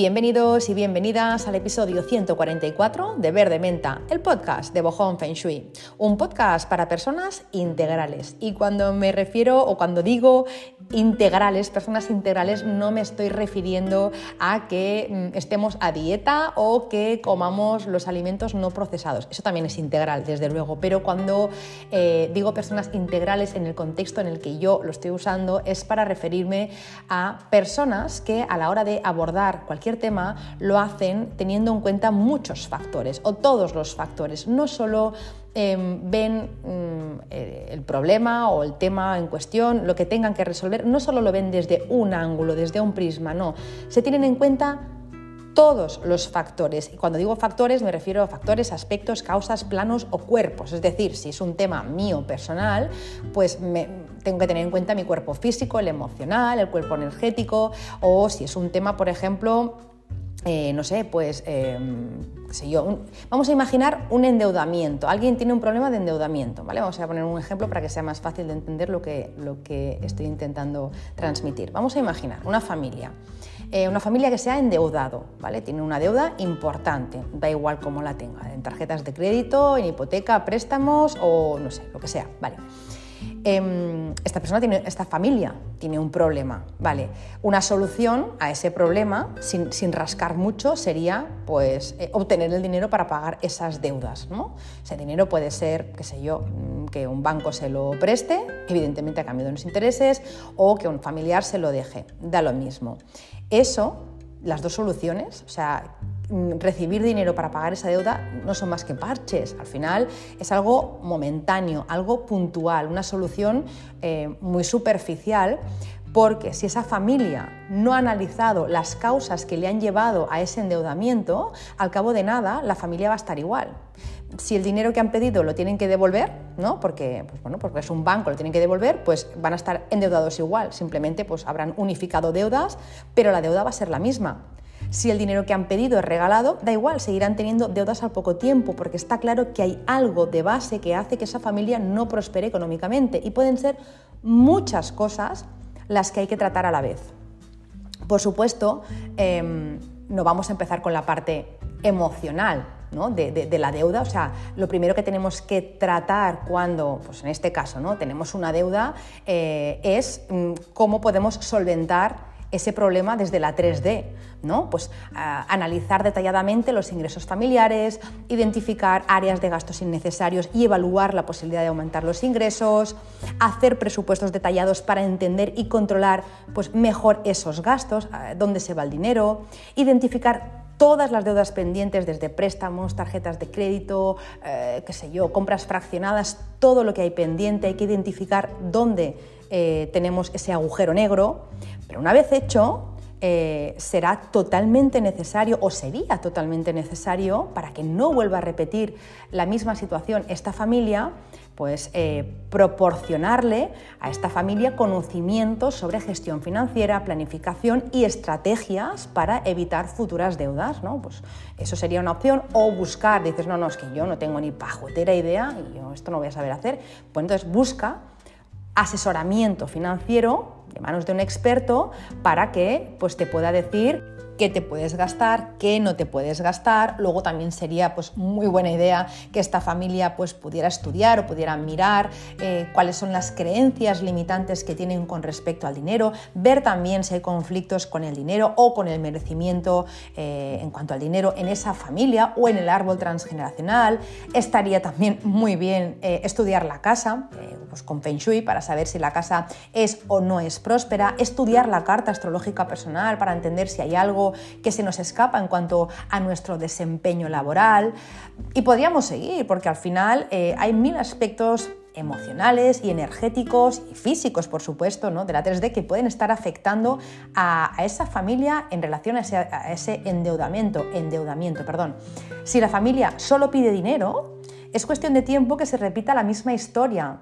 Bienvenidos y bienvenidas al episodio 144 de Verde Menta, el podcast de Bojón Feng Shui, un podcast para personas integrales. Y cuando me refiero o cuando digo integrales, personas integrales, no me estoy refiriendo a que mm, estemos a dieta o que comamos los alimentos no procesados. Eso también es integral, desde luego, pero cuando eh, digo personas integrales en el contexto en el que yo lo estoy usando es para referirme a personas que a la hora de abordar cualquier tema lo hacen teniendo en cuenta muchos factores o todos los factores, no solo em, ven mm, eh, el problema o el tema en cuestión, lo que tengan que resolver, no solo lo ven desde un ángulo, desde un prisma, no, se tienen en cuenta todos los factores. Y cuando digo factores me refiero a factores, aspectos, causas, planos o cuerpos. Es decir, si es un tema mío personal, pues me, tengo que tener en cuenta mi cuerpo físico, el emocional, el cuerpo energético, o si es un tema, por ejemplo, eh, no sé, pues, em, sé yo, vamos a imaginar un endeudamiento. Alguien tiene un problema de endeudamiento, ¿vale? Vamos a poner un ejemplo para que sea más fácil de entender lo que, lo que estoy intentando transmitir. Vamos a imaginar una familia. Eh, una familia que se ha endeudado, ¿vale? Tiene una deuda importante, da igual cómo la tenga, en tarjetas de crédito, en hipoteca, préstamos o no sé, lo que sea, ¿vale? Em, esta persona tiene, esta familia tiene un problema, ¿vale? Una solución a ese problema, sin, rascar mucho, sería pues eh, obtener el dinero para pagar esas deudas, ¿no? Ese dinero puede ser, qué sé yo, mm, que un banco se lo preste, evidentemente a cambio de unos intereses, o que un familiar se lo deje, da lo mismo. Eso, las dos soluciones, o sea, Mm, recibir dinero para pagar esa deuda no son más que parches. Al final es algo momentáneo, algo puntual, una solución eh, muy superficial. Porque si esa familia no ha analizado las causas que le han llevado a ese endeudamiento, al cabo de nada la familia va a estar igual. Si el dinero que han pedido lo tienen que devolver, ¿no? porque, pues bueno, porque es un banco, lo tienen que devolver, pues van a estar endeudados igual. Simplemente pues habrán unificado deudas, pero la deuda va a ser la misma. Si el dinero que han pedido es regalado, da igual, seguirán teniendo deudas al poco tiempo, porque está claro que hay algo de base que hace que esa familia no prospere económicamente y pueden ser muchas cosas las que hay que tratar a la vez. Por supuesto, em, no vamos a empezar con la parte emocional, de, la deuda. O sea, lo primero que tenemos que tratar cuando, pues en este caso, ¿no? tenemos una deuda eh, es mm, cómo podemos solventar ese problema desde la 3D, ¿no? Pues analizar detalladamente los ingresos familiares, identificar áreas de gastos innecesarios y evaluar la posibilidad de aumentar los ingresos, hacer presupuestos detallados para entender y controlar pues, mejor esos gastos, dónde se va el dinero, identificar todas las deudas pendientes, desde préstamos, tarjetas de crédito, eh, qué sé yo, compras fraccionadas, todo lo que hay pendiente, hay que identificar dónde eh, tenemos ese agujero negro, pero una vez hecho, eh, será totalmente necesario o sería totalmente necesario para que no vuelva a repetir la misma situación esta familia, pues eh, proporcionarle a esta familia conocimientos sobre gestión financiera, planificación y estrategias para evitar futuras deudas. ¿no? Pues eso sería una opción. O buscar, dices, no, no, es que yo no tengo ni pajotera idea y yo esto no voy a saber hacer. Pues entonces busca asesoramiento financiero de manos de un experto para que pues, te pueda decir qué te puedes gastar, qué no te puedes gastar. Luego también sería pues, muy buena idea que esta familia pues, pudiera estudiar o pudiera mirar eh, cuáles son las creencias limitantes que tienen con respecto al dinero, ver también si hay conflictos con el dinero o con el merecimiento eh, en cuanto al dinero en esa familia o en el árbol transgeneracional. Estaría también muy bien eh, estudiar la casa pues, con Feng Shui para saber si la casa es o no es próspera, estudiar la carta astrológica personal para entender si hay algo que se nos escapa en cuanto a nuestro desempeño laboral. Y podríamos seguir, porque al final eh, hay mil aspectos emocionales y energéticos y físicos, por supuesto, ¿no? de la 3D que pueden estar afectando a, esa familia en relación a ese, a ese, endeudamiento, endeudamiento. Perdón. Si la familia solo pide dinero, es cuestión de tiempo que se repita la misma historia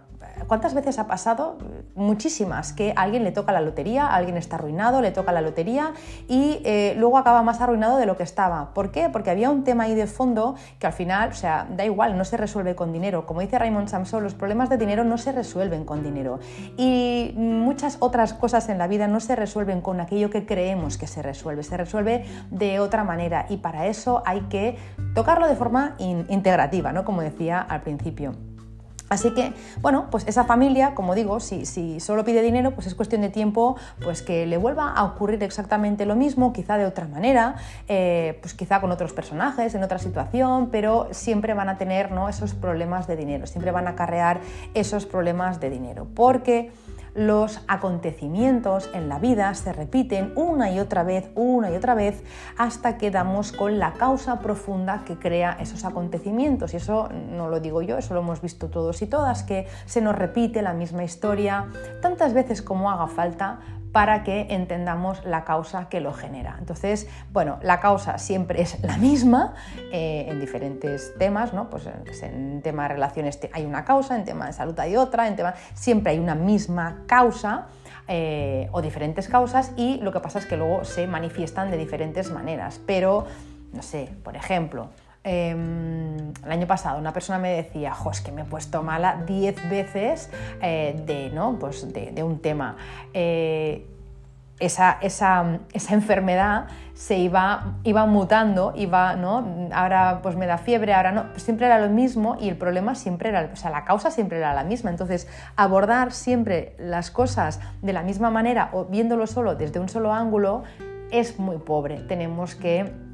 ¿cuántas veces ha pasado? Muchísimas, que alguien le toca la lotería, alguien está arruinado, le toca la lotería y eh, luego acaba más arruinado de lo que estaba. ¿Por qué? Porque había un tema ahí de fondo que al final, o sea, da igual, no se resuelve con dinero. Como dice Raymond Samson, los problemas de dinero no se resuelven con dinero. Y muchas otras cosas en la vida no se resuelven con aquello que creemos que se resuelve, se resuelve de otra manera y para eso hay que tocarlo de forma integrativa, ¿no? Como decía al principio. Así que, bueno, pues esa familia, como digo, si, solo pide dinero, pues es cuestión de tiempo pues que le vuelva a ocurrir exactamente lo mismo, quizá de otra manera, eh, pues quizá con otros personajes, en otra situación, pero siempre van a tener ¿no? esos problemas de dinero, siempre van a acarrear esos problemas de dinero, porque los acontecimientos en la vida se repiten una y otra vez, una y otra vez, hasta que damos con la causa profunda que crea esos acontecimientos. Y eso no lo digo yo, eso lo hemos visto todos y todas, que se nos repite la misma historia tantas veces como haga falta para que entendamos la causa que lo genera. Entonces, bueno, la causa siempre es la misma eh, en diferentes temas, ¿no? Pues en tema de relaciones hay una causa, en tema de salud hay otra, en tema siempre hay una misma causa. Eh, o diferentes causas y lo que pasa es que luego se manifiestan de diferentes maneras. Pero, no sé, por ejemplo, Em, el año pasado una persona me decía, jo, es que me he puesto mala 10 veces eh, de, ¿no? pues de, un tema. Eh, esa, esa, esa, enfermedad se iba, iba mutando, iba, ¿no? ahora pues me da fiebre, ahora no, pues siempre era lo mismo y el problema siempre era, o sea, la causa siempre era la misma. Entonces, abordar siempre las cosas de la misma manera o viéndolo solo desde un solo ángulo es muy pobre. Tenemos que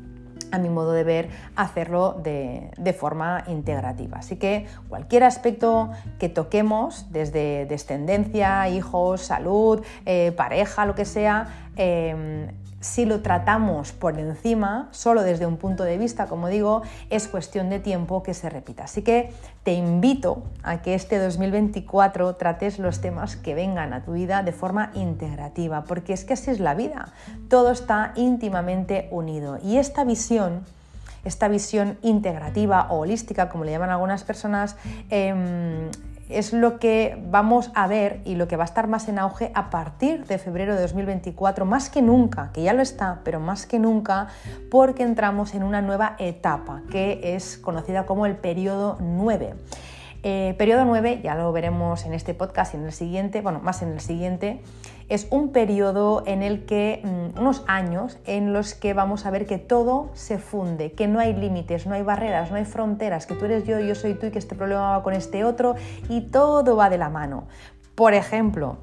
a mi modo de ver, hacerlo de, forma integrativa. Así que cualquier aspecto que toquemos, desde descendencia, hijos, salud, eh, pareja, lo que sea, eh, si lo tratamos por encima, solo desde un punto de vista, como digo, es cuestión de tiempo que se repita. Así que te invito a que este 2024 trates los temas que vengan a tu vida de forma integrativa, porque es que así es la vida. Todo está íntimamente unido. Y esta visión esta visión integrativa o holística, como le llaman algunas personas, em, es lo que vamos a ver y lo que va a estar más en auge a partir de febrero de 2024, más que nunca, que ya lo está, pero más que nunca, porque entramos en una nueva etapa que es conocida como el periodo 9. Eh, periodo 9, ya lo veremos en este podcast y en el siguiente, bueno, más en el siguiente, es un periodo en el que, mm, unos años en los que vamos a ver que todo se funde, que no hay límites, no hay barreras, no hay fronteras, que tú eres yo, yo soy tú y que este problema va con este otro y todo va de la mano. Por ejemplo,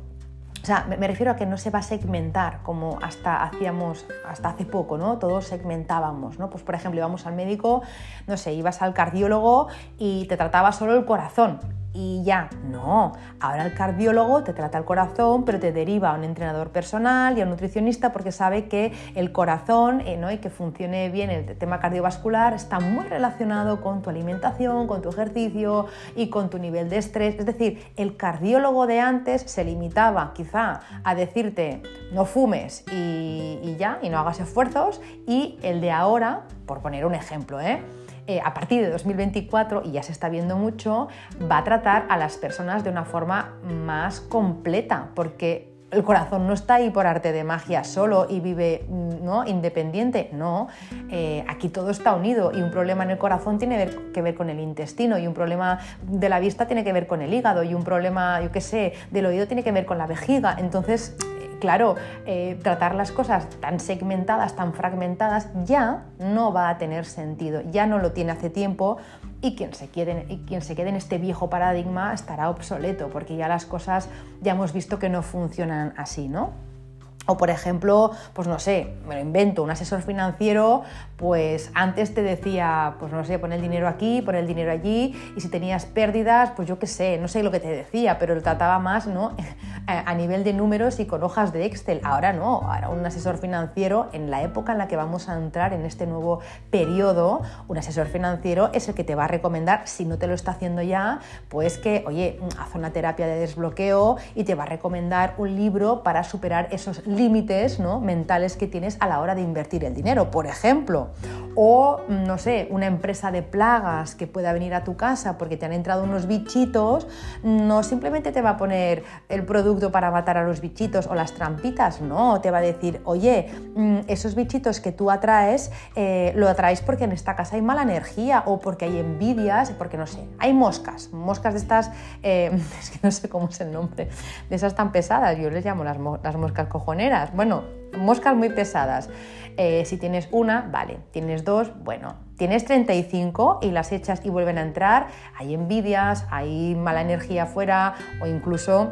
o sea, me refiero a que no se va a segmentar como hasta hacíamos, hasta hace poco, ¿no? Todos segmentábamos, ¿no? Pues por ejemplo, íbamos al médico, no sé, ibas al cardiólogo y te trataba solo el corazón y ya. No, ahora el cardiólogo te trata el corazón, pero te deriva a un entrenador personal y a un nutricionista porque sabe que el corazón eh, ¿no? y que funcione bien el tema cardiovascular está muy relacionado con tu alimentación, con tu ejercicio y con tu nivel de estrés. Es decir, el cardiólogo de antes se limitaba quizá a decirte no fumes y, y ya, y no hagas esfuerzos, y el de ahora, por poner un ejemplo, ¿eh? Eh, a partir de 2024, y ya se está viendo mucho, va a tratar a las personas de una forma más completa, porque el corazón no está ahí por arte de magia solo y vive ¿no? independiente. No, eh, aquí todo está unido y un problema en el corazón tiene que ver con el intestino y un problema de la vista tiene que ver con el hígado y un problema, yo qué sé, del oído tiene que ver con la vejiga. Entonces, claro, eh, tratar las cosas tan segmentadas, tan fragmentadas, ya no va a tener sentido, ya no lo tiene hace tiempo y quien se quede, y quien se quede en este viejo paradigma estará obsoleto, porque ya las cosas ya hemos visto que no funcionan así, ¿no? O por ejemplo, pues no sé, me lo invento, un asesor financiero, pues antes te decía, pues no sé, pon el dinero aquí, pon el dinero allí, y si tenías pérdidas, pues yo qué sé, no sé lo que te decía, pero lo trataba más, ¿no? a nivel de números y con hojas de Excel. Ahora no, ahora un asesor financiero en la época en la que vamos a entrar en este nuevo periodo, un asesor financiero es el que te va a recomendar, si no te lo está haciendo ya, pues que, oye, haz una terapia de desbloqueo y te va a recomendar un libro para superar esos límites ¿no? mentales que tienes a la hora de invertir el dinero, por ejemplo. O, no sé, una empresa de plagas que pueda venir a tu casa porque te han entrado unos bichitos, no simplemente te va a poner el producto para matar a los bichitos o las trampitas, no, te va a decir, oye, mm, esos bichitos que tú atraes, eh, lo atraes porque en esta casa hay mala energía o porque hay envidias, porque no sé, hay moscas, moscas de estas, eh, es que no sé cómo es el nombre, de esas tan pesadas, yo les llamo las, moscas bueno, moscas muy pesadas. Eh, si tienes una, vale, tienes dos, bueno, tienes 35 y las echas y vuelven a entrar, hay envidias, hay mala energía afuera o incluso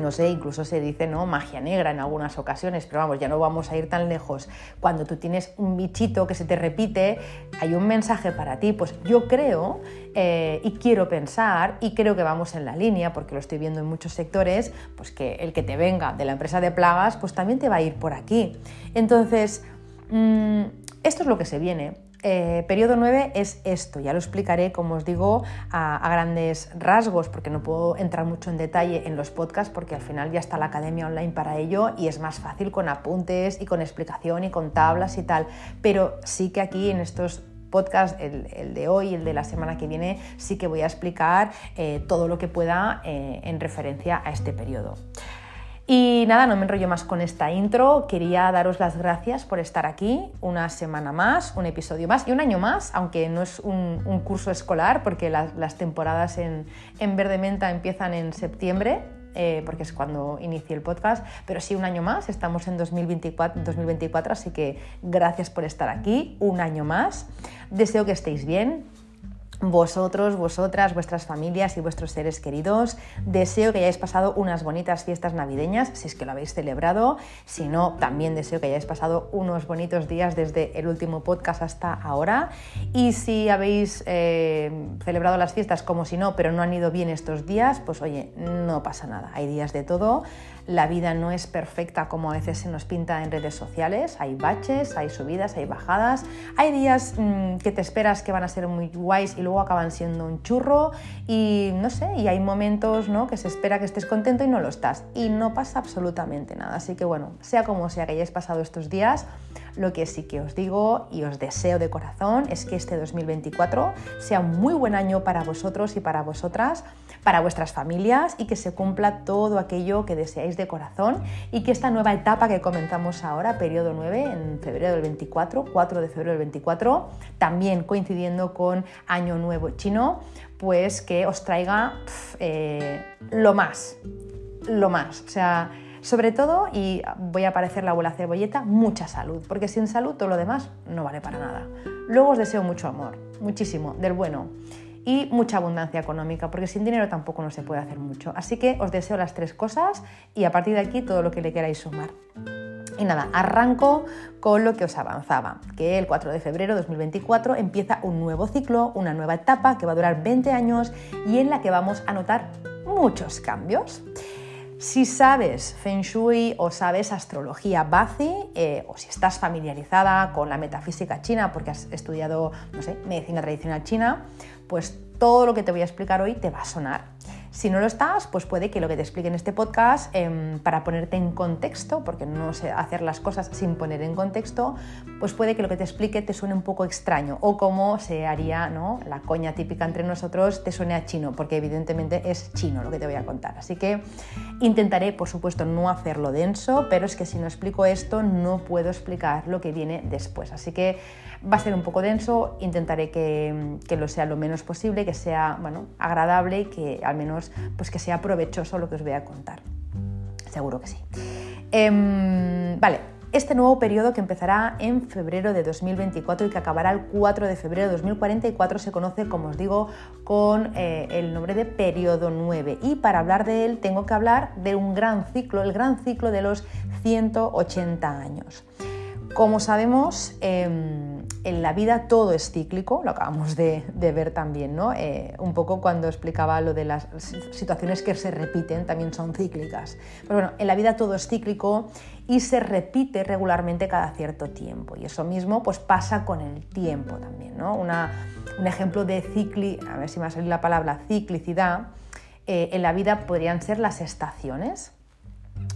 no sé, incluso se dice, ¿no? Magia negra en algunas ocasiones, pero vamos, ya no vamos a ir tan lejos. Cuando tú tienes un bichito que se te repite, hay un mensaje para ti. Pues yo creo eh, y quiero pensar, y creo que vamos en la línea, porque lo estoy viendo en muchos sectores, pues que el que te venga de la empresa de plagas, pues también te va a ir por aquí. Entonces, mm, esto es lo que se viene. Eh, periodo 9 es esto, ya lo explicaré, como os digo, a, grandes rasgos, porque no puedo entrar mucho en detalle en los podcasts, porque al final ya está la academia online para ello y es más fácil con apuntes y con explicación y con tablas y tal. Pero sí que aquí en estos podcasts, el, de hoy y el de la semana que viene, sí que voy a explicar eh, todo lo que pueda eh, en referencia a este periodo. Y nada, no me enrollo más con esta intro. Quería daros las gracias por estar aquí una semana más, un episodio más y un año más, aunque no es un, curso escolar porque las, temporadas en, en Verde Menta empiezan en septiembre. Eh, porque es cuando inicie el podcast, pero sí un año más, estamos en 2024, 2024, así que gracias por estar aquí, un año más. Deseo que estéis bien, vosotros, vosotras, vuestras familias y vuestros seres queridos. Deseo que hayáis pasado unas bonitas fiestas navideñas, si es que lo habéis celebrado. Si no, también deseo que hayáis pasado unos bonitos días desde el último podcast hasta ahora. Y si habéis eh, celebrado las fiestas como si no, pero no han ido bien estos días, pues oye, no pasa nada. Hay días de todo. La vida no es perfecta como a veces se nos pinta en redes sociales. Hay baches, hay subidas, hay bajadas. Hay días mm, que te esperas que van a ser muy guays y luego acaban siendo un churro. Y no sé, y hay momentos ¿no? que se espera que estés contento y no lo estás. Y no pasa absolutamente nada. Así que bueno, sea como sea que hayáis pasado estos días, lo que sí que os digo y os deseo de corazón es que este 2024 sea un muy buen año para vosotros y para vosotras para vuestras familias y que se cumpla todo aquello que deseáis de corazón y que esta nueva etapa que comenzamos ahora, periodo 9, en febrero del 24, 4 de febrero del 24, también coincidiendo con Año Nuevo Chino, pues que os traiga eh, lo más, lo más. O sea, sobre todo, y voy a parecer la abuela cebolleta, mucha salud, porque sin salud todo lo demás no vale para nada. Luego os deseo mucho amor, muchísimo, del bueno y mucha abundancia económica, porque sin dinero tampoco no se puede hacer mucho. Así que os deseo las tres cosas y a partir de aquí todo lo que le queráis sumar. Y nada, arranco con lo que os avanzaba, que el 4 de febrero de 2024 empieza un nuevo ciclo, una nueva etapa que va a durar 20 años y en la que vamos a notar muchos cambios. Si sabes Feng Shui o sabes astrología Bazi, eh, o si estás familiarizada con la metafísica china porque has estudiado, no sé, medicina tradicional china, pues todo lo que te voy a explicar hoy te va a sonar. Si no lo estás, pues puede que lo que te explique en este podcast, em, para ponerte en contexto, porque no sé hacer las cosas sin poner en contexto, pues puede que lo que te explique te suene un poco extraño o como se haría ¿no? la coña típica entre nosotros, te suene a chino, porque evidentemente es chino lo que te voy a contar. Así que intentaré, por supuesto, no hacerlo denso, pero es que si no explico esto, no puedo explicar lo que viene después. Así que Va a ser un poco denso, intentaré que, lo sea lo menos posible, que sea bueno, agradable y que al menos pues que sea provechoso lo que os voy a contar. Seguro que sí. Em, vale, este nuevo periodo que empezará en febrero de 2024 y que acabará el 4 de febrero de 2044 se conoce, como os digo, con eh, el nombre de periodo 9. Y para hablar de él tengo que hablar de un gran ciclo, el gran ciclo de los 180 años. Como sabemos, em, en la vida todo es cíclico, lo acabamos de, ver también, ¿no? Eh, un poco cuando explicaba lo de las situaciones que se repiten, también son cíclicas. Pero bueno, en la vida todo es cíclico y se repite regularmente cada cierto tiempo. Y eso mismo pues pasa con el tiempo también, ¿no? un ejemplo de cicli, a ver si me va a salir la palabra ciclicidad, eh, en la vida podrían ser las estaciones.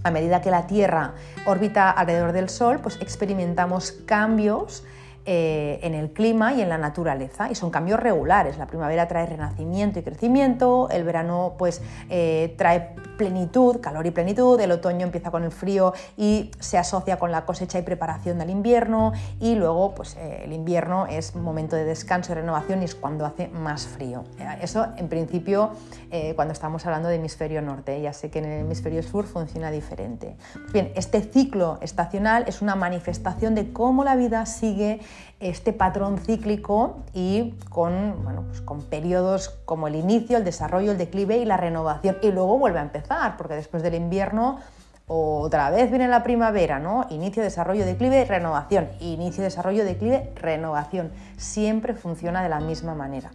A medida que la Tierra orbita alrededor del Sol, pues experimentamos cambios eh, en el clima y en la naturaleza y son cambios regulares. La primavera trae renacimiento y crecimiento, el verano pues eh, trae plenitud, calor y plenitud, el otoño empieza con el frío y se asocia con la cosecha y preparación del invierno y luego pues eh, el invierno es momento de descanso y renovación y es cuando hace más frío. Eso en principio cuando estamos hablando de hemisferio norte, ya sé que en el hemisferio sur funciona diferente. Bien, este ciclo estacional es una manifestación de cómo la vida sigue este patrón cíclico y con, pues con periodos como el inicio, el desarrollo, el declive y la renovación. Y luego vuelve a empezar, porque después del invierno otra vez viene la primavera, ¿no? Inicio, desarrollo, declive, renovación. Inicio, desarrollo, declive, renovación. Siempre funciona de la misma manera.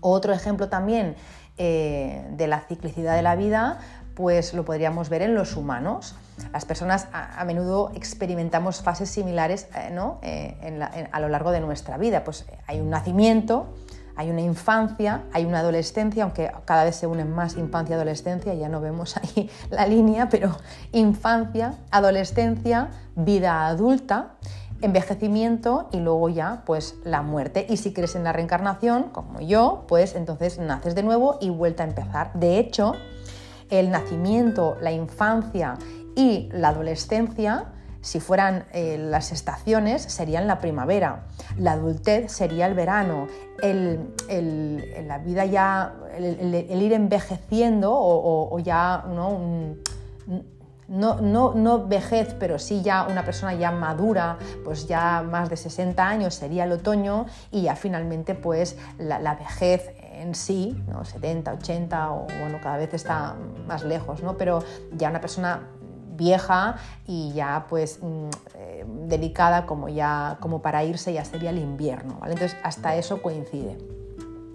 Otro ejemplo también eh, de la ciclicidad de la vida, pues lo podríamos ver en los humanos. Las personas a, menudo experimentamos fases similares eh, eh, a lo largo de nuestra vida. Pues eh, hay un nacimiento, hay una infancia, hay una adolescencia, aunque cada vez se unen más infancia y adolescencia, ya no vemos ahí la línea, pero infancia, adolescencia, vida adulta, envejecimiento y luego ya pues la muerte. Y si crees en la reencarnación, como yo, pues entonces naces de nuevo y vuelta a empezar. De hecho, el nacimiento, la infancia y la adolescencia, si fueran eh, las estaciones, serían la primavera, la adultez sería el verano, el, la vida ya, el, ir envejeciendo o, ya ¿no? no, no, no, vejez, pero sí ya una persona ya madura, pues ya más de 60 años sería el otoño y ya finalmente pues la, la vejez en sí, ¿no? 70, 80 o bueno, cada vez está más lejos, ¿no? pero ya una persona vieja y ya pues mm, eh, delicada como ya como para irse ya sería el invierno, ¿vale? Entonces hasta eso coincide.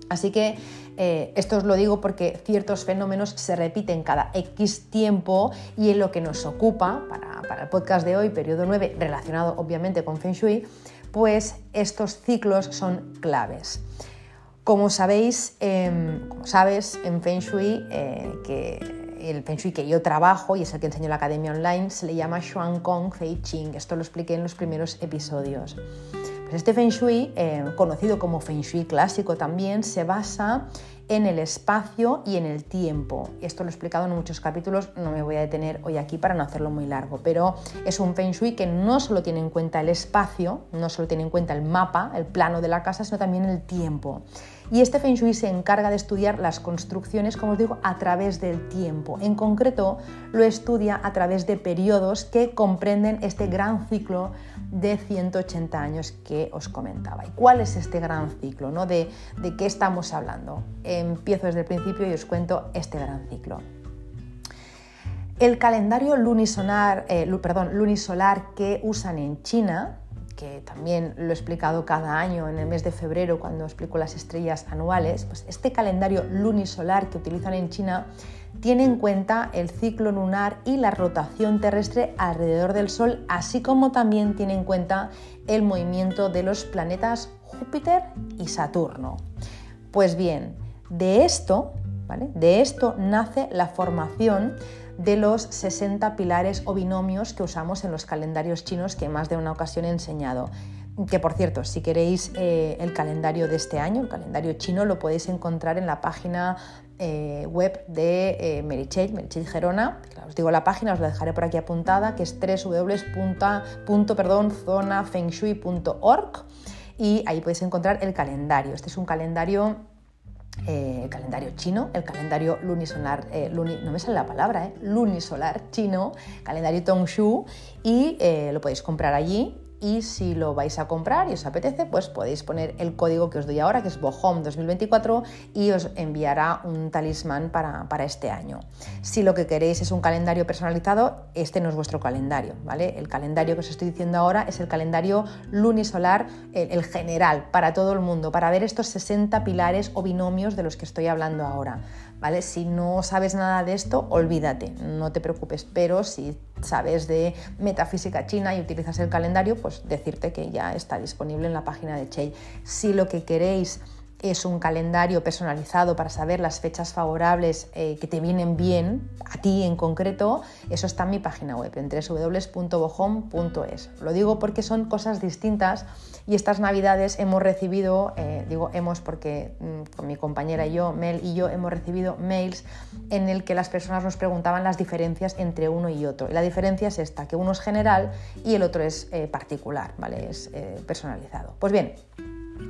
Así que eh, esto os lo digo porque ciertos fenómenos se repiten cada X tiempo y en lo que nos ocupa para, para el podcast de hoy, periodo 9, relacionado obviamente con Feng Shui, pues estos ciclos son claves. Como sabéis, em, como sabes, en Feng Shui, eh, que el Feng Shui que yo trabajo y es el que enseño en la academia online, se le llama Xuan Kong Fei Ching. Esto lo expliqué en los primeros episodios. Pues este Feng Shui, eh, conocido como Feng Shui clásico también, se basa en el espacio y en el tiempo. Esto lo he explicado en muchos capítulos, no me voy a detener hoy aquí para no hacerlo muy largo, pero es un feng shui que no solo tiene en cuenta el espacio, no solo tiene en cuenta el mapa, el plano de la casa, sino también el tiempo. Y este Feng Shui se encarga de estudiar las construcciones, como os digo, a través del tiempo. En concreto, lo estudia a través de periodos que comprenden este gran ciclo de 180 años que os comentaba. ¿Y cuál es este gran ciclo? ¿no? ¿De, ¿De qué estamos hablando? Empiezo desde el principio y os cuento este gran ciclo. El calendario lunisolar, eh, perdón, lunisolar que usan en China que también lo he explicado cada año en el mes de febrero cuando explico las estrellas anuales, pues este calendario lunisolar que utilizan en China tiene en cuenta el ciclo lunar y la rotación terrestre alrededor del Sol, así como también tiene en cuenta el movimiento de los planetas Júpiter y Saturno. Pues bien, de esto, ¿vale? De esto nace la formación de los 60 pilares o binomios que usamos en los calendarios chinos que más de una ocasión he enseñado. Que por cierto, si queréis eh, el calendario de este año, el calendario chino, lo podéis encontrar en la página eh, web de eh, Merichel, Gerona. Os digo la página, os la dejaré por aquí apuntada, que es www.zonafengshui.org y ahí podéis encontrar el calendario. Este es un calendario eh, calendario chino, el calendario lunisolar, eh, no me sale la palabra, eh, lunisolar chino, calendario Tongshu, y lo podéis comprar allí y si lo vais a comprar y os apetece, pues podéis poner el código que os doy ahora, que es BOHOM 2024 y os enviará un talismán para, este año. Si lo que queréis es un calendario personalizado, este no es vuestro calendario, ¿vale? El calendario que os estoy diciendo ahora es el calendario lunisolar, el, el general, para todo el mundo, para ver estos 60 pilares o binomios de los que estoy hablando ahora. ¿Vale? Si no sabes nada de esto, olvídate, no te preocupes, pero si sabes de metafísica china y utilizas el calendario, pues decirte que ya está disponible en la página de Chey. Si lo que queréis es un calendario personalizado para saber las fechas favorables eh, que te vienen bien, a ti en concreto, eso está en mi página web, en www.bojom.es. Lo digo porque son cosas distintas y estas navidades hemos recibido, eh, digo hemos porque mm, con mi compañera y yo, Mel y yo, hemos recibido mails en el que las personas nos preguntaban las diferencias entre uno y otro. Y la diferencia es esta, que uno es general y el otro es eh, particular, ¿vale? Es personalizado. Pues bien,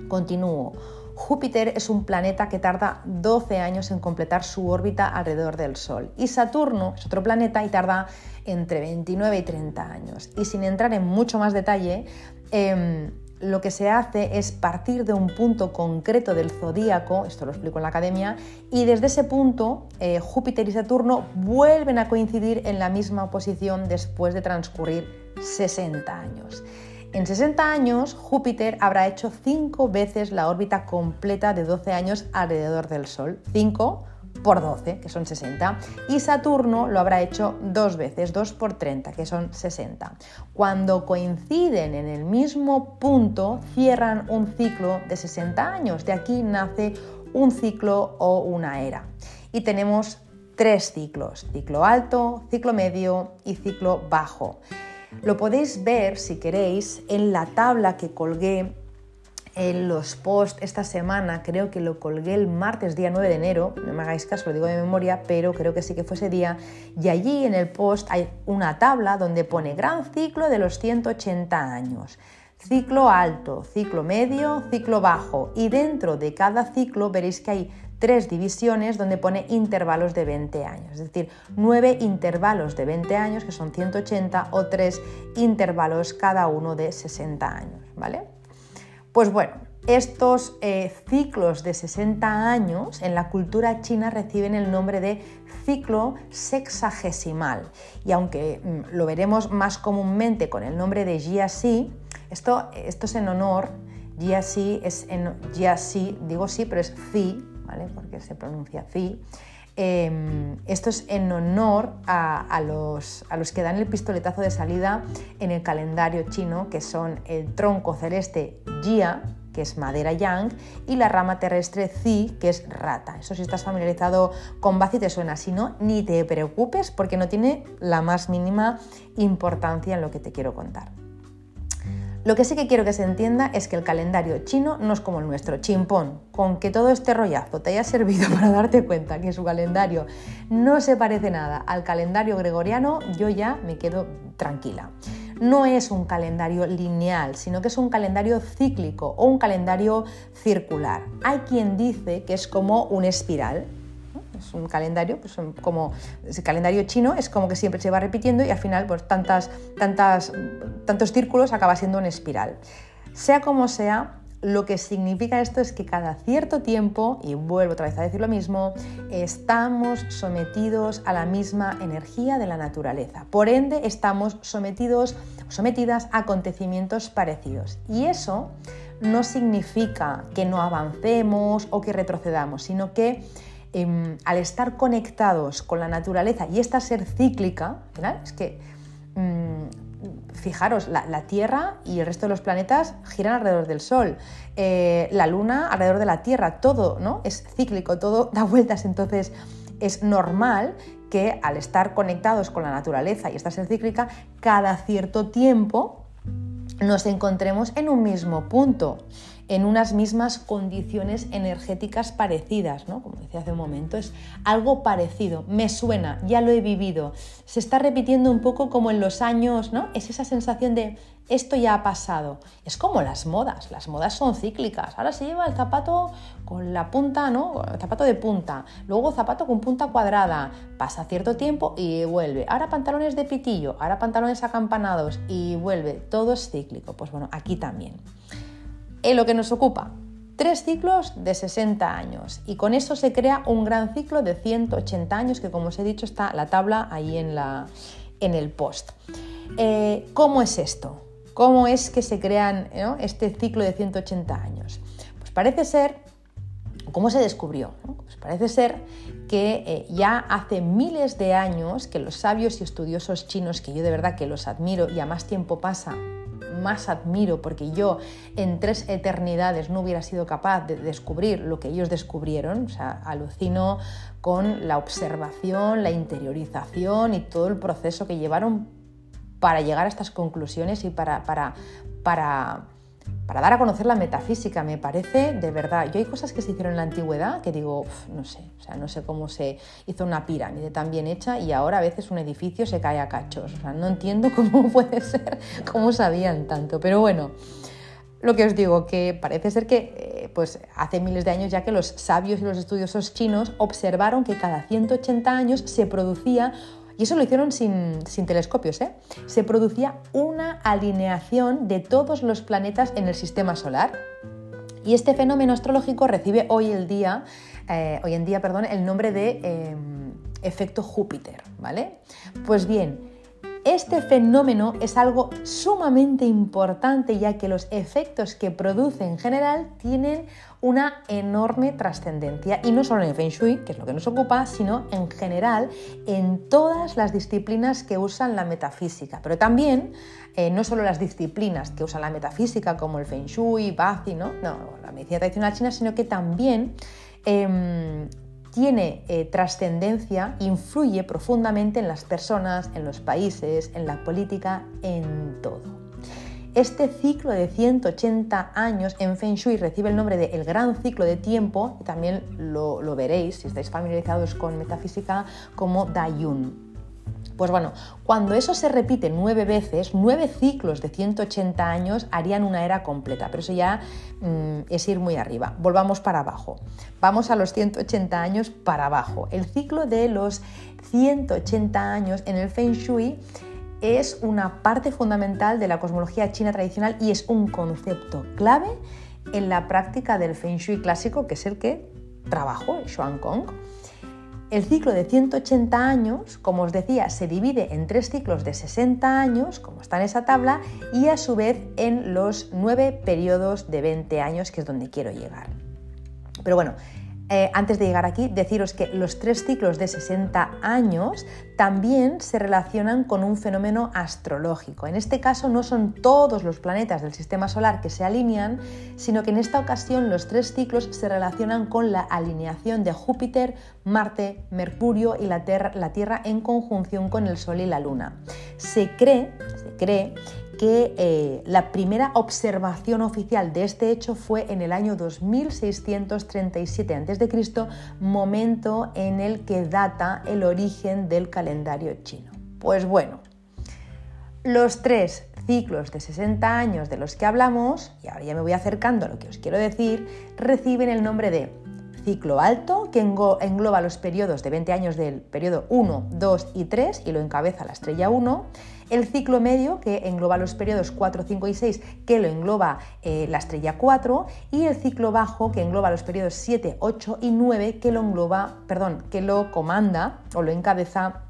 continúo. Júpiter es un planeta que tarda 12 años en completar su órbita alrededor del Sol y Saturno es otro planeta y tarda entre 29 y 30 años. Y sin entrar en mucho más detalle, em, lo que se hace es partir de un punto concreto del zodíaco, esto lo explico en la academia, y desde ese punto eh, Júpiter y Saturno vuelven a coincidir en la misma posición después de transcurrir 60 años. En 60 años, Júpiter habrá hecho 5 veces la órbita completa de 12 años alrededor del Sol. 5 por 12, que son 60, y Saturno lo habrá hecho dos veces, 2 por 30, que son 60. Cuando coinciden en el mismo punto, cierran un ciclo de 60 años. De aquí nace un ciclo o una era. Y tenemos tres ciclos, ciclo alto, ciclo medio y ciclo bajo. Lo podéis ver, si queréis, en la tabla que colgué en los posts esta semana, creo que lo colgué el martes día 9 de enero, no me hagáis caso, lo digo de memoria, pero creo que sí que fue ese día, y allí en el post hay una tabla donde pone gran ciclo de los 180 años, ciclo alto, ciclo medio, ciclo bajo, y dentro de cada ciclo veréis que hay tres divisiones donde pone intervalos de 20 años, es decir, nueve intervalos de 20 años, que son 180, o tres intervalos cada uno de 60 años, ¿vale? Pues bueno, estos eh, ciclos de 60 años en la cultura china reciben el nombre de ciclo sexagesimal. Y aunque mm, lo veremos más comúnmente con el nombre de Jiaxi, esto, esto es en honor, Jiaxi es en Jiaxi, digo sí, pero es Porque se pronuncia así. Em, esto es en honor a, los, a, los, que dan el pistoletazo de salida en el calendario chino, que son el tronco celeste Jia, que es madera yang, y la rama terrestre Zi, que es rata. Eso si estás familiarizado con Bazi te suena, si no, ni te preocupes porque no tiene la más mínima importancia en lo que te quiero contar. Lo que sí que quiero que se entienda es que el calendario chino no es como el nuestro, chimpón. Con que todo este rollazo te haya servido para darte cuenta que su calendario no se parece nada al calendario gregoriano, yo ya me quedo tranquila. No es un calendario lineal, sino que es un calendario cíclico o un calendario circular. Hay quien dice que es como un espiral, es un calendario, pues como ese calendario chino es como que siempre se va repitiendo y al final pues tantas, tantas, tantos círculos acaba siendo una espiral. Sea como sea, lo que significa esto es que cada cierto tiempo, y vuelvo otra vez a decir lo mismo, estamos sometidos a la misma energía de la naturaleza. Por ende, estamos sometidos, sometidas a acontecimientos parecidos. Y eso no significa que no avancemos o que retrocedamos, sino que Em, al estar conectados con la naturaleza y esta ser cíclica, es que mm, fijaros, la, Tierra y el resto de los planetas giran alrededor del Sol, eh, la Luna alrededor de la Tierra, todo ¿no? es cíclico, todo da vueltas, entonces es normal que al estar conectados con la naturaleza y esta ser cíclica, cada cierto tiempo nos encontremos en un mismo punto en unas mismas condiciones energéticas parecidas, ¿no? Como decía hace un momento, es algo parecido, me suena, ya lo he vivido. Se está repitiendo un poco como en los años, ¿no? Es esa sensación de esto ya ha pasado. Es como las modas, las modas son cíclicas. Ahora se lleva el zapato con la punta, ¿no? Zapato de punta, luego zapato con punta cuadrada, pasa cierto tiempo y vuelve. Ahora pantalones de pitillo, ahora pantalones acampanados y vuelve. Todo es cíclico. Pues bueno, aquí también. En lo que nos ocupa, tres ciclos de 60 años y con eso se crea un gran ciclo de 180 años que como os he dicho está la tabla ahí en, la, en el post. Eh, ¿Cómo es esto? ¿Cómo es que se crean este ciclo de 180 años? Pues parece ser, ¿cómo se descubrió? Pues parece ser que eh, ya hace miles de años que los sabios y estudiosos chinos, que yo de verdad que los admiro y a más tiempo pasa, más admiro, porque yo en tres eternidades no hubiera sido capaz de descubrir lo que ellos descubrieron, o sea, alucino con la observación, la interiorización y todo el proceso que llevaron para llegar a estas conclusiones y para, para, para, para dar a conocer la metafísica, me parece, de verdad. Yo hay cosas que se hicieron en la antigüedad que digo, no sé, o sea, no sé cómo se hizo una pirámide tan bien hecha y ahora a veces un edificio se cae a cachos. O sea, no entiendo cómo puede ser, cómo sabían tanto. Pero bueno, lo que os digo, que parece ser que eh, pues hace miles de años ya que los sabios y los estudiosos chinos observaron que cada 180 años se producía y eso lo hicieron sin, telescopios. ¿eh? Se producía una alineación de todos los planetas en el sistema solar. Y este fenómeno astrológico recibe hoy, el día, eh, hoy en día perdón, el nombre de em, efecto Júpiter. ¿vale? Pues bien, este fenómeno es algo sumamente importante ya que los efectos que produce en general tienen una enorme trascendencia y no solo en el Feng Shui, que es lo que nos ocupa, sino en general en todas las disciplinas que usan la metafísica, pero también eh, no solo las disciplinas que usan la metafísica como el Feng Shui, Bazi, ¿no? no la medicina tradicional china, sino que también em, tiene eh, trascendencia, influye profundamente en las personas, en los países, en la política, en todo. Este ciclo de 180 años en Feng Shui recibe el nombre de el gran ciclo de tiempo, y también lo, lo veréis si estáis familiarizados con metafísica, como Dayun. Pues bueno, cuando eso se repite nueve veces, nueve ciclos de 180 años harían una era completa, pero eso ya mm, es ir muy arriba. Volvamos para abajo. Vamos a los 180 años para abajo. El ciclo de los 180 años en el Feng Shui es una parte fundamental de la cosmología china tradicional y es un concepto clave en la práctica del Feng Shui clásico, que es el que trabajo, Xuan Kong. El ciclo de 180 años, como os decía, se divide en tres ciclos de 60 años, como está en esa tabla, y a su vez en los nueve periodos de 20 años, que es donde quiero llegar. Pero bueno, eh, antes de llegar aquí, deciros que los tres ciclos de 60 años también se relacionan con un fenómeno astrológico. En este caso no son todos los planetas del sistema solar que se alinean, sino que en esta ocasión los tres ciclos se relacionan con la alineación de Júpiter, Marte, Mercurio y la, la Tierra en conjunción con el Sol y la Luna. Se cree, se cree que eh, la primera observación oficial de este hecho fue en el año 2637 a.C., momento en el que data el origen del calendario chino. Pues bueno, los tres ciclos de 60 años de los que hablamos, y ahora ya me voy acercando a lo que os quiero decir, reciben el nombre de ciclo alto, que engloba los periodos de 20 años del periodo 1, 2 y 3 y lo encabeza la estrella 1, el ciclo medio, que engloba los periodos 4, 5 y 6, que lo engloba eh, la estrella 4, y el ciclo bajo, que engloba los periodos 7, 8 y 9, que lo engloba, perdón, que lo comanda o lo encabeza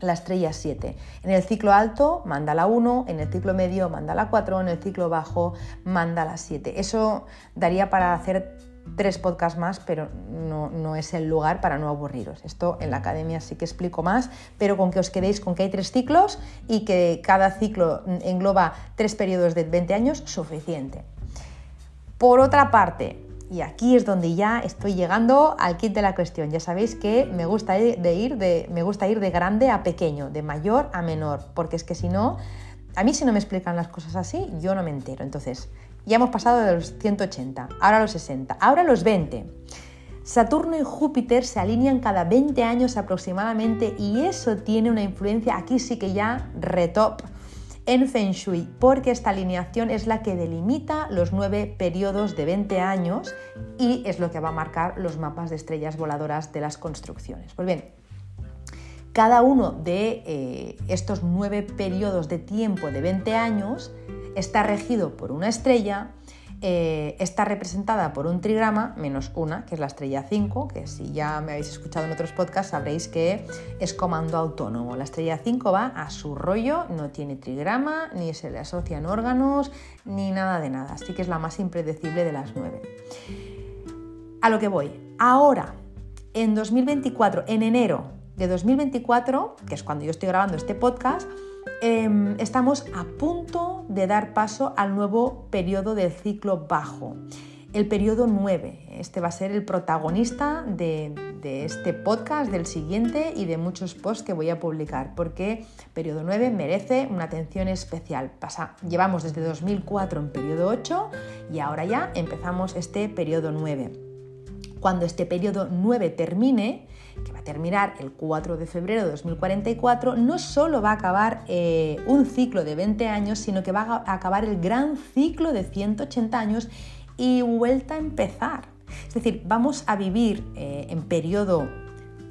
la estrella 7. En el ciclo alto manda la 1, en el ciclo medio manda la 4, en el ciclo bajo manda la 7. Eso daría para hacer tres podcasts más, pero no, es el lugar para no aburriros. Esto en la academia sí que explico más, pero con que os quedéis con que hay tres ciclos y que cada ciclo engloba tres periodos de 20 años, suficiente. Por otra parte, y aquí es donde ya estoy llegando al kit de la cuestión. Ya sabéis que me gusta de ir de, me gusta ir de grande a pequeño, de mayor a menor, porque es que si no, a mí si no me explican las cosas así, yo no me entero. Entonces, ya hemos pasado de los 180, ahora los 60, ahora los 20. Saturno y Júpiter se alinean cada 20 años aproximadamente y eso tiene una influencia, aquí sí que ya retop, en Feng Shui, porque esta alineación es la que delimita los nueve periodos de 20 años y es lo que va a marcar los mapas de estrellas voladoras de las construcciones. Pues bien, cada uno de eh, estos nueve periodos de tiempo de 20 años está regido por una estrella eh, está representada por un trigrama menos una, que es la estrella 5, que si ya me habéis escuchado en otros podcasts sabréis que es comando autónomo. La estrella 5 va a su rollo, no tiene trigrama, ni se le asocian órganos, ni nada de nada. Así que es la más impredecible de las nueve. A lo que voy. Ahora, en 2024, en enero de 2024, que es cuando yo estoy grabando este podcast, Em, estamos a punto de dar paso al nuevo periodo del ciclo bajo, el periodo 9. Este va a ser el protagonista de, este podcast, del siguiente y de muchos posts que voy a publicar, porque periodo 9 merece una atención especial. llevamos desde 2004 en periodo 8 y ahora ya empezamos este periodo 9. Cuando este periodo 9 termine, que va a terminar el 4 de febrero de 2044, no solo va a acabar eh, un ciclo de 20 años, sino que va a acabar el gran ciclo de 180 años y vuelta a empezar. Es decir, vamos a vivir eh, en periodo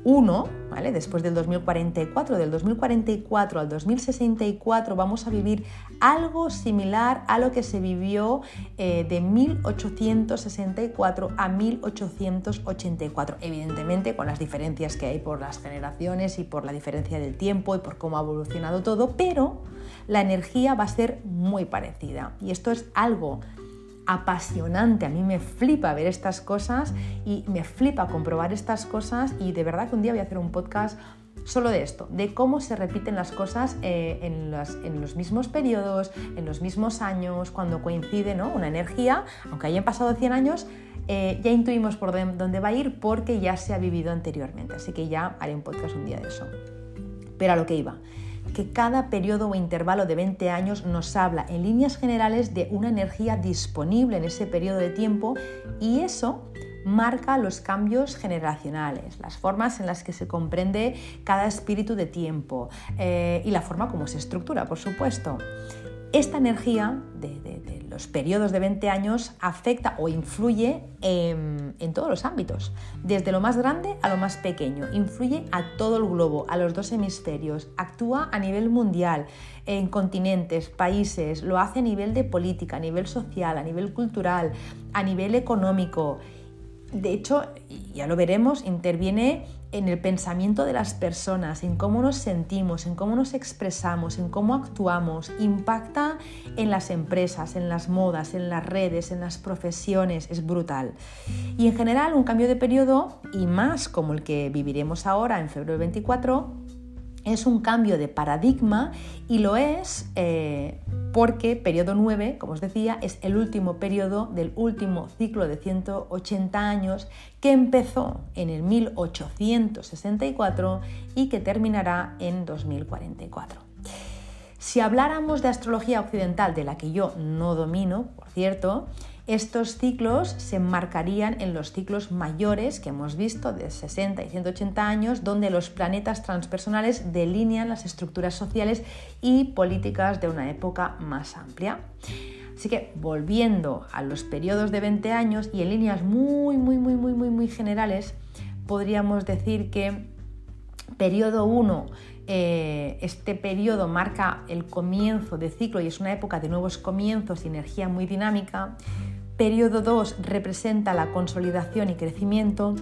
1, ¿vale? después del 2044, del 2044 al 2064 vamos a vivir algo similar a lo que se vivió eh, de 1864 a 1884, evidentemente con las diferencias que hay por las generaciones y por la diferencia del tiempo y por cómo ha evolucionado todo, pero la energía va a ser muy parecida y esto es algo apasionante. A mí me flipa ver estas cosas y me flipa comprobar estas cosas y de verdad que un día voy a hacer un podcast solo de esto, de cómo se repiten las cosas eh, en, los, mismos periodos, en los mismos años, cuando coincide ¿no? una energía, aunque hayan pasado 100 años, eh, ya intuimos por dónde va a ir porque ya se ha vivido anteriormente. Así que ya haré un podcast un día de eso. Pero a lo que iba que cada periodo o intervalo de 20 años nos habla en líneas generales de una energía disponible en ese periodo de tiempo y eso marca los cambios generacionales, las formas en las que se comprende cada espíritu de tiempo eh, y la forma como se estructura, por supuesto. Esta energía de, los periodos de 20 años afecta o influye en, todos los ámbitos, desde lo más grande a lo más pequeño, influye a todo el globo, a los dos hemisferios, actúa a nivel mundial, en continentes, países, lo hace a nivel de política, a nivel social, a nivel cultural, a nivel económico. De hecho, ya lo veremos, interviene en el pensamiento de las personas, en cómo nos sentimos, en cómo nos expresamos, en cómo actuamos, impacta en las empresas, en las modas, en las redes, en las profesiones, es brutal. Y en general un cambio de periodo, y más como el que viviremos ahora en febrero 24, es un cambio de paradigma y lo es eh, porque periodo 9, como os decía, es el último periodo del último ciclo de 180 años que empezó en el 1864 y que terminará en 2044. Si habláramos de astrología occidental, de la que yo no domino, por cierto, estos ciclos se enmarcarían en los ciclos mayores que hemos visto de 60 y 180 años, donde los planetas transpersonales delinean las estructuras sociales y políticas de una época más amplia. Así que volviendo a los periodos de 20 años y en líneas muy, muy, muy, muy, muy, muy generales, podríamos decir que periodo 1 eh, este periodo marca el comienzo de ciclo y es una época de nuevos comienzos y energía muy dinámica. Periodo 2 representa la consolidación y crecimiento.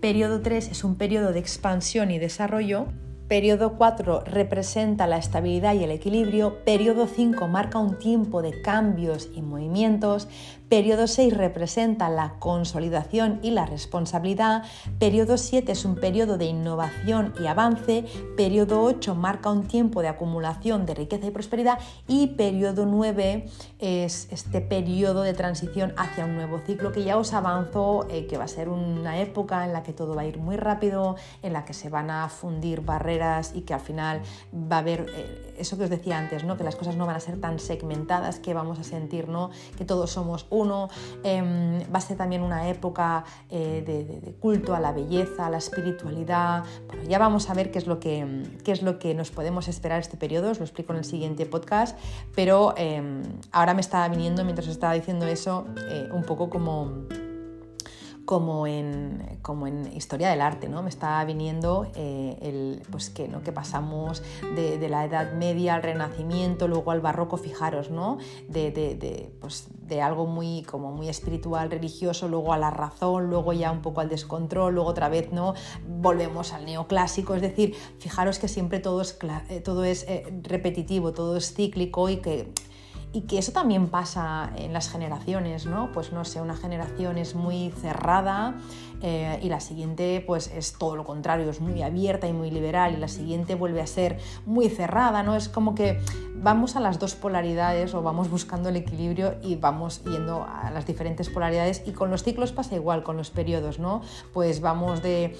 Periodo 3 es un periodo de expansión y desarrollo. Periodo 4 representa la estabilidad y el equilibrio. Periodo 5 marca un tiempo de cambios y movimientos. Periodo 6 representa la consolidación y la responsabilidad. Periodo 7 es un periodo de innovación y avance. Periodo 8 marca un tiempo de acumulación de riqueza y prosperidad. Y periodo 9 es este periodo de transición hacia un nuevo ciclo que ya os avanzo, eh, que va a ser una época en la que todo va a ir muy rápido, en la que se van a fundir barreras y que al final va a haber eh, eso que os decía antes, ¿no? que las cosas no van a ser tan segmentadas, que vamos a sentir ¿no? que todos somos uno. Em, va a ser también una época eh, de, culto a la belleza, a la espiritualidad. Ya vamos a ver qué es lo que, qué es lo que nos podemos esperar este periodo, os lo explico en el siguiente podcast, pero em, ahora me estaba viniendo, mientras os estaba diciendo eso, eh, un poco como como en, como en historia del arte, ¿no? Me está viniendo eh, el, pues que, ¿no? que pasamos de, la Edad Media al Renacimiento, luego al Barroco, fijaros, ¿no? De, de, pues de, algo muy, como muy espiritual, religioso, luego a la razón, luego ya un poco al descontrol, luego otra vez, ¿no? Volvemos al neoclásico, es decir, fijaros que siempre todo es, eh, todo es eh, repetitivo, todo es cíclico y que y que eso también pasa en las generaciones, ¿no? Pues no sé, una generación es muy cerrada eh, y la siguiente pues es todo lo contrario, es muy abierta y muy liberal y la siguiente vuelve a ser muy cerrada, ¿no? Es como que vamos a las dos polaridades o vamos buscando el equilibrio y vamos yendo a las diferentes polaridades y con los ciclos pasa igual, con los periodos, ¿no? Pues vamos de,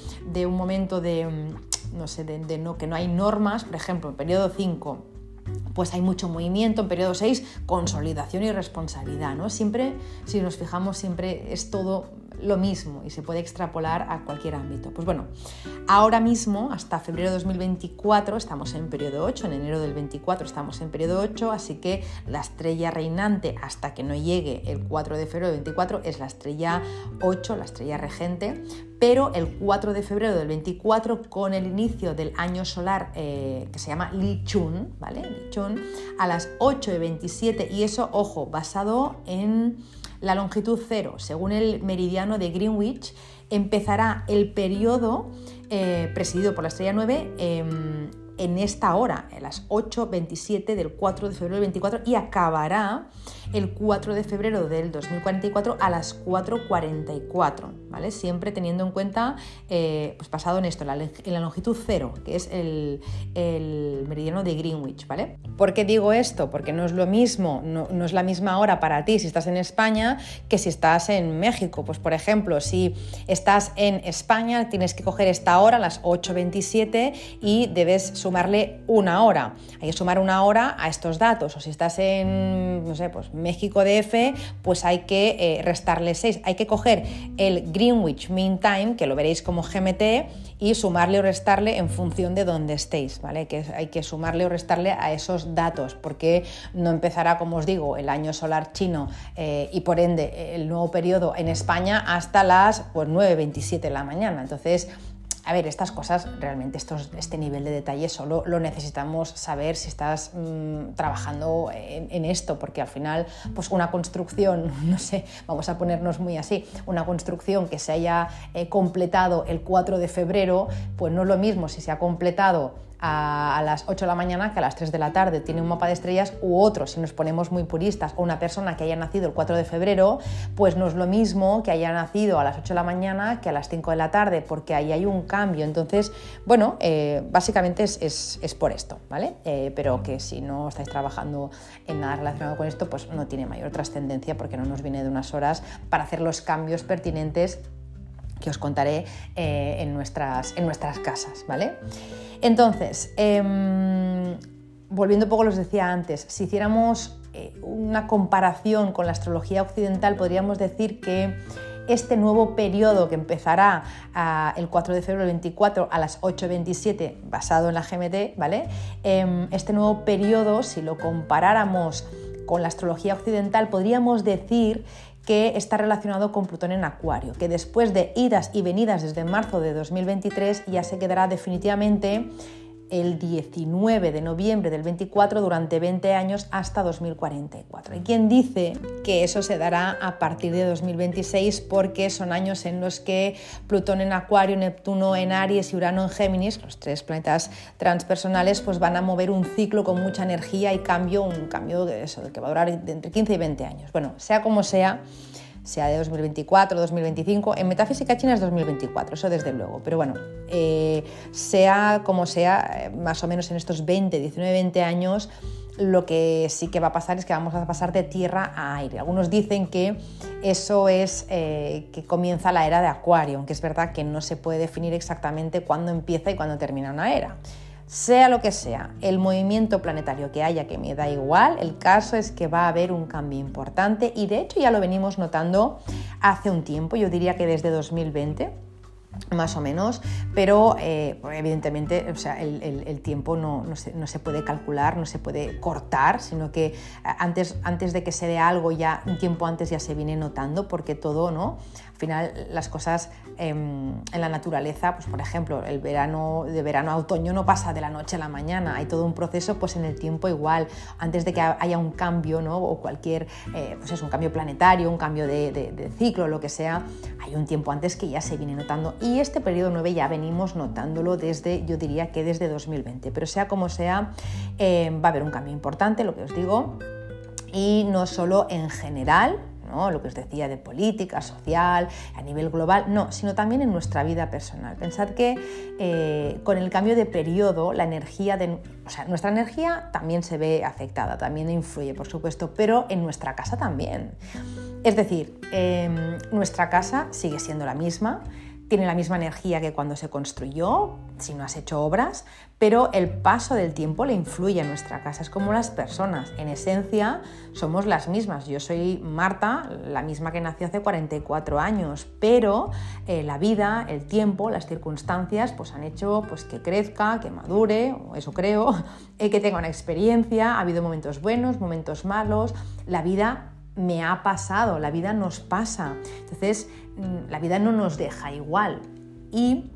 un momento de, mm, no sé, de, no, que no hay normas, por ejemplo, en periodo 5 pues hay mucho movimiento. En periodo 6, consolidación y responsabilidad. ¿no? Siempre, si nos fijamos, siempre es todo lo mismo y se puede extrapolar a cualquier ámbito. Pues bueno, ahora mismo, hasta febrero de 2024, estamos en periodo 8, en enero del 24 estamos en periodo 8, así que la estrella reinante hasta que no llegue el 4 de febrero del 24 es la estrella 8, la estrella regente, pero el 4 de febrero del 24, con el inicio del año solar eh, que se llama Li Chun, ¿vale? Li Chun, a las 8 de 27, y eso, ojo, basado en la longitud cero, según el meridiano de Greenwich, empezará el periodo eh, presidido por la estrella 9 em, en esta hora, a las 8.27 del 4 de febrero del 24, y acabará el 4 de febrero del 2044 a las 4.44, ¿vale? Siempre teniendo en cuenta, eh, pues pasado en esto, la, en la longitud cero, que es el, meridiano de Greenwich, ¿vale? ¿Por qué digo esto? Porque no es lo mismo, no, no, es la misma hora para ti si estás en España que si estás en México. Pues por ejemplo, si estás en España, tienes que coger esta hora, las 8.27, y debes sumarle una hora. Hay que sumar una hora a estos datos. O si estás en, no sé, pues México DF, pues hay que eh, restarle 6. Hay que coger el Greenwich Mean Time, que lo veréis como GMT, y sumarle o restarle en función de dónde estéis, ¿vale? Que hay que sumarle o restarle a esos datos, porque no empezará, como os digo, el año solar chino eh, y por ende el nuevo periodo en España hasta las pues, 9.27 de la mañana. Entonces, a ver, estas cosas realmente, este nivel de detalle solo lo necesitamos saber si estás mm, trabajando en, esto, porque al final, pues una construcción, no sé, vamos a ponernos muy así, una construcción que se haya eh, completado el 4 de febrero, pues no es lo mismo si se ha completado a, las 8 de la mañana que a las 3 de la tarde. Tiene un mapa de estrellas u otro, si nos ponemos muy puristas, o una persona que haya nacido el 4 de febrero, pues no es lo mismo que haya nacido a las 8 de la mañana que a las 5 de la tarde, porque ahí hay un cambio. Entonces, bueno, eh, básicamente es, por esto, ¿vale? Eh, pero que si no estáis trabajando en nada relacionado con esto, pues no tiene mayor trascendencia porque no nos viene de unas horas para hacer los cambios pertinentes que os contaré eh, en, nuestras, en nuestras casas, ¿vale? Entonces, em, volviendo un poco a lo que os decía antes, si hiciéramos eh, una comparación con la astrología occidental, podríamos decir que este nuevo periodo que empezará el 4 de febrero del 24 a las 8.27, basado en la GMT, ¿vale? Em, este nuevo periodo, si lo comparáramos con la astrología occidental, podríamos decir que está relacionado con Plutón en Acuario, que después de idas y venidas desde marzo de 2023 ya se quedará definitivamente el 19 de noviembre del 24 durante 20 años hasta 2044. Hay quien dice que eso se dará a partir de 2026 porque son años en los que Plutón en Acuario, Neptuno en Aries y Urano en Géminis, los tres planetas transpersonales, pues van a mover un ciclo con mucha energía y cambio, un cambio de eso, que va a durar entre 15 y 20 años. Bueno, sea como sea, sea de 2024, 2025. En metafísica china es 2024, eso desde luego. Pero bueno, eh, sea como sea, eh, más o menos en estos 20, 19, 20 años, lo que sí que va a pasar es que vamos a pasar de tierra a aire. Algunos dicen que eso es eh, que comienza la era de Acuario, aunque es verdad que no se puede definir exactamente cuándo empieza y cuándo termina una era. Sea lo que sea, el movimiento planetario que haya, que me da igual, el caso es que va a haber un cambio importante y de hecho ya lo venimos notando hace un tiempo, yo diría que desde 2020 más o menos, pero eh, evidentemente o sea, el, tiempo no, se, puede calcular, no se puede cortar, sino que eh, antes, antes de que se dé algo ya un tiempo antes ya se viene notando porque todo, ¿no? Al final las cosas em, en la naturaleza, pues por ejemplo, el verano de verano a otoño no pasa de la noche a la mañana, hay todo un proceso, pues en el tiempo igual, antes de que haya un cambio, ¿no? O cualquier, eh, pues es un cambio planetario, un cambio de, de ciclo, lo que sea, hay un tiempo antes que ya se viene notando. Y este periodo 9 ya venimos notándolo desde, yo diría que desde 2020, pero sea como sea, eh, va a haber un cambio importante, lo que os digo, y no solo en general, lo que os decía de política, social, a nivel global, no, sino también en nuestra vida personal. Pensad que eh, con el cambio de periodo, la energía de, o sea, nuestra energía también se ve afectada, también influye, por supuesto, pero en nuestra casa también. Es decir, em, nuestra casa sigue siendo la misma, tiene la misma energía que cuando se construyó, si no has hecho obras, pero el paso del tiempo le influye a nuestra casa. Es como las personas, en esencia somos las mismas. Yo soy Marta, la misma que nació hace 44 años, pero eh, la vida, el tiempo, las circunstancias, pues han hecho pues, que crezca, que madure, eso creo, eh, que tenga una experiencia. Ha habido momentos buenos, momentos malos. La vida me ha pasado, la vida nos pasa. Entonces, la vida no nos deja igual. Y,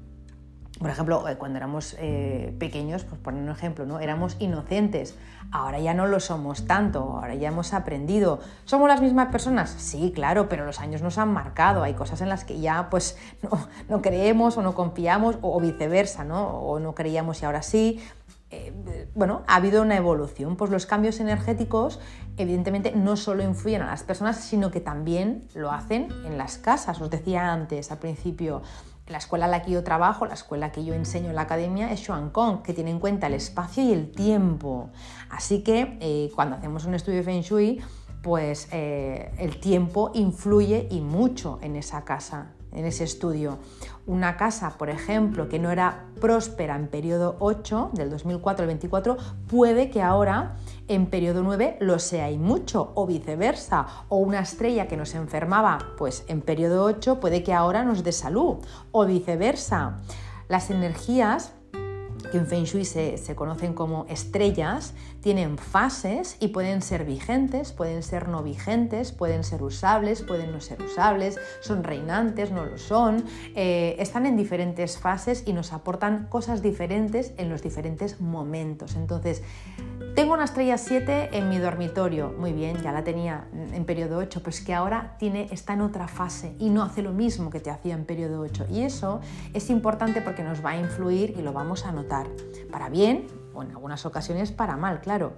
por ejemplo, eh, cuando éramos eh, pequeños, pues poner un ejemplo, ¿no? Éramos inocentes. Ahora ya no lo somos tanto, ahora ya hemos aprendido. ¿Somos las mismas personas? Sí, claro, pero los años nos han marcado. Hay cosas en las que ya pues no, creemos o no confiamos o, viceversa, ¿no? O no creíamos y ahora sí. Eh, bueno, ha habido una evolución. Pues los cambios energéticos, evidentemente, no solo influyen a las personas, sino que también lo hacen en las casas. Os decía antes, al principio, la escuela en la que yo trabajo, la escuela que yo enseño en la academia es Xuan Kong, que tiene en cuenta el espacio y el tiempo. Así que eh, cuando hacemos un estudio de Feng Shui, pues eh, el tiempo influye y mucho en esa casa en ese estudio. Una casa, por ejemplo, que no era próspera en periodo 8, del 2004 al 24, puede que ahora en periodo 9 lo sea y mucho, o viceversa. O una estrella que nos enfermaba, pues en periodo 8 puede que ahora nos dé salud, o viceversa. Las energías que en Feng Shui se, conocen como estrellas, tienen fases y pueden ser vigentes, pueden ser no vigentes, pueden ser usables, pueden no ser usables, son reinantes, no lo son, eh, están en diferentes fases y nos aportan cosas diferentes en los diferentes momentos. Entonces, tengo una estrella 7 en mi dormitorio, muy bien, ya la tenía en periodo 8, pero es que ahora tiene, está en otra fase y no hace lo mismo que te hacía en periodo 8. Y eso es importante porque nos va a influir y lo vamos a notar, para bien en algunas ocasiones para mal, claro.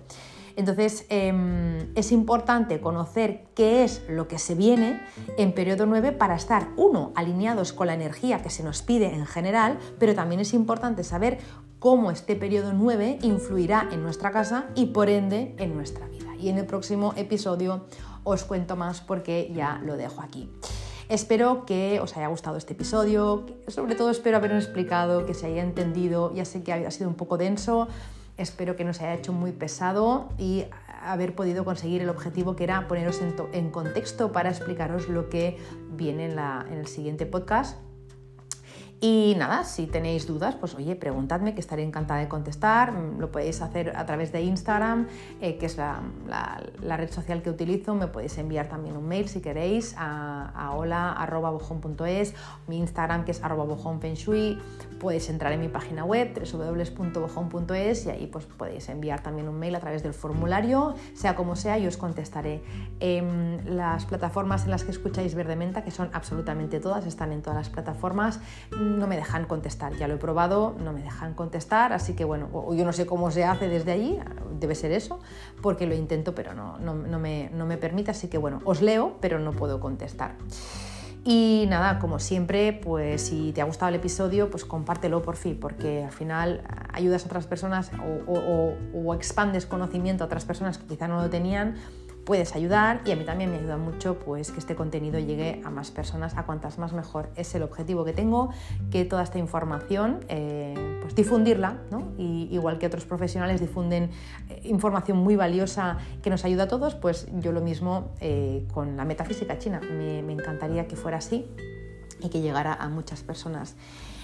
Entonces, em, es importante conocer qué es lo que se viene en periodo 9 para estar, uno, alineados con la energía que se nos pide en general, pero también es importante saber cómo este periodo 9 influirá en nuestra casa y por ende en nuestra vida. Y en el próximo episodio os cuento más porque ya lo dejo aquí. Espero que os haya gustado este episodio, sobre todo espero haberlo explicado, que se haya entendido, ya sé que ha sido un poco denso, espero que no se haya hecho muy pesado y haber podido conseguir el objetivo que era poneros en, contexto para explicaros lo que viene en el siguiente podcast y nada, si tenéis dudas, pues oye, preguntadme que estaré encantada de contestar. Mm, lo podéis hacer a través de Instagram, eh, que es la, red social que utilizo. Me podéis enviar también un mail si queréis a, a hola.bojón.es, mi Instagram que es arroba Podéis entrar en mi página web www.bojón.es y ahí pues podéis enviar también un mail a través del formulario, sea como sea, yo os contestaré. Em, las plataformas en las que escucháis Verde Menta, que son absolutamente todas, están en todas las plataformas no me dejan contestar. Ya lo he probado, no me dejan contestar, así que bueno, yo no sé cómo se hace desde allí, debe ser eso, porque lo intento, pero no, no, me, no me permite, así que bueno, os leo, pero no puedo contestar. Y nada, como siempre, pues si te ha gustado el episodio, pues compártelo por fin, porque al final ayudas a otras personas o, o expandes conocimiento a otras personas que quizá no lo tenían puedes ayudar y a mí también me ayuda mucho pues que este contenido llegue a más personas, a cuantas más mejor. Es el objetivo que tengo, que toda esta información, eh, pues difundirla y, igual que otros profesionales difunden eh, información muy valiosa que nos ayuda a todos, pues yo lo mismo eh, con la metafísica china. Me encantaría que fuera así y que llegara a muchas personas.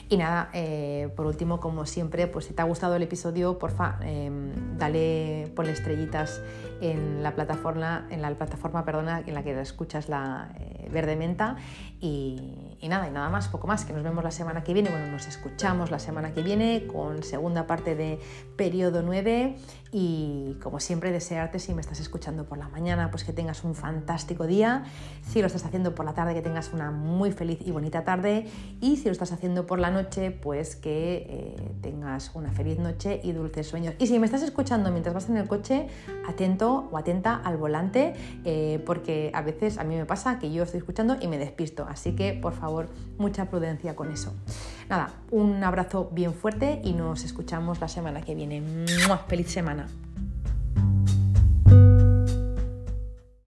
Y nada, eh, por último, como siempre, pues si te ha gustado el episodio, porfa, eh, dale, ponle estrellitas en la plataforma, en la plataforma perdona, en la que escuchas la eh, Verde Menta. Y, y, nada, y nada más, poco más, que nos vemos la semana que viene. Bueno, nos escuchamos la semana que viene con segunda parte de periodo 9. Y como siempre, desearte, si me estás escuchando por la mañana, pues que tengas un fantástico día. Si lo estás haciendo por la tarde, que tengas una muy feliz y bonita tarde. Y si lo estás haciendo por la noche, pues que eh, tengas una feliz noche y dulces sueños. Y si me estás escuchando mientras vas en el coche, atento o atenta al volante, eh, porque a veces a mí me pasa que yo estoy escuchando y me despisto. Así que, por favor, mucha prudencia con eso. Nada, un abrazo bien fuerte y nos escuchamos la semana que viene. ¡Feliz semana!